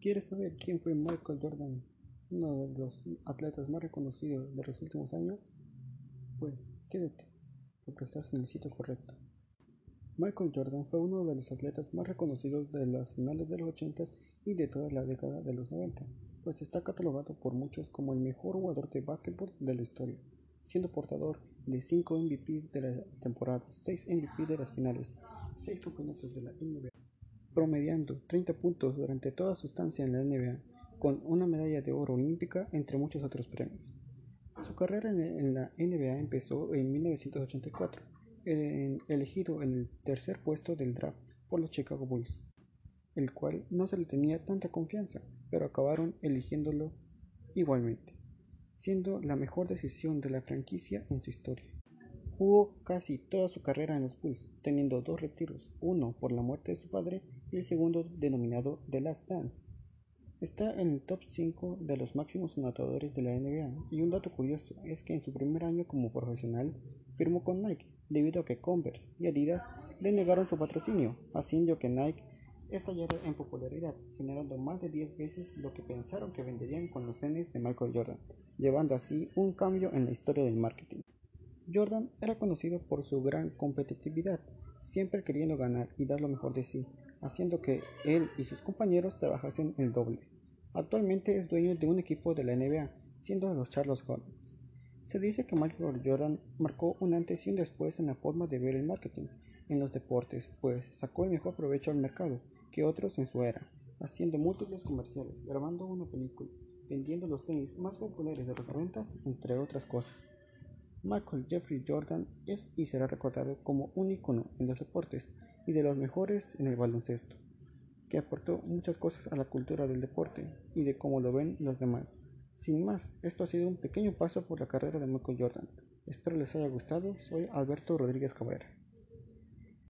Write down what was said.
¿Quieres saber quién fue Michael Jordan, uno de los atletas más reconocidos de los últimos años? Pues quédate, porque estás en el sitio correcto. Michael Jordan fue uno de los atletas más reconocidos de las finales de los 80 y de toda la década de los 90, pues está catalogado por muchos como el mejor jugador de básquetbol de la historia, siendo portador de 5 MVP de la temporada, 6 MVP de las finales, 6 campeonatos de la NBA promediando 30 puntos durante toda su estancia en la NBA, con una medalla de oro olímpica entre muchos otros premios. Su carrera en la NBA empezó en 1984, elegido en el tercer puesto del draft por los Chicago Bulls, el cual no se le tenía tanta confianza, pero acabaron eligiéndolo igualmente, siendo la mejor decisión de la franquicia en su historia. Jugó casi toda su carrera en los Bulls, teniendo dos retiros, uno por la muerte de su padre y el segundo denominado The Last Dance. Está en el top 5 de los máximos anotadores de la NBA y un dato curioso es que en su primer año como profesional firmó con Nike debido a que Converse y Adidas le negaron su patrocinio, haciendo que Nike estallara en popularidad, generando más de 10 veces lo que pensaron que venderían con los tenis de Michael Jordan, llevando así un cambio en la historia del marketing. Jordan era conocido por su gran competitividad, siempre queriendo ganar y dar lo mejor de sí, haciendo que él y sus compañeros trabajasen el doble. Actualmente es dueño de un equipo de la NBA, siendo los Charlotte Hornets. Se dice que Michael Jordan marcó un antes y un después en la forma de ver el marketing en los deportes, pues sacó el mejor provecho al mercado que otros en su era, haciendo múltiples comerciales, grabando una película, vendiendo los tenis más populares de los 90, entre otras cosas. Michael Jeffrey Jordan es y será recordado como un icono en los deportes, y de los mejores en el baloncesto, que aportó muchas cosas a la cultura del deporte y de cómo lo ven los demás. Sin más, esto ha sido un pequeño paso por la carrera de Michael Jordan. Espero les haya gustado. Soy Alberto Rodríguez Cabrera.